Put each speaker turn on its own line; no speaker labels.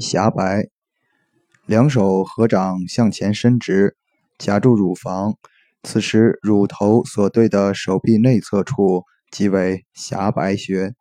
狭白两手合掌向前伸直夹住乳房此时乳头所对的手臂内侧处即为狭白穴。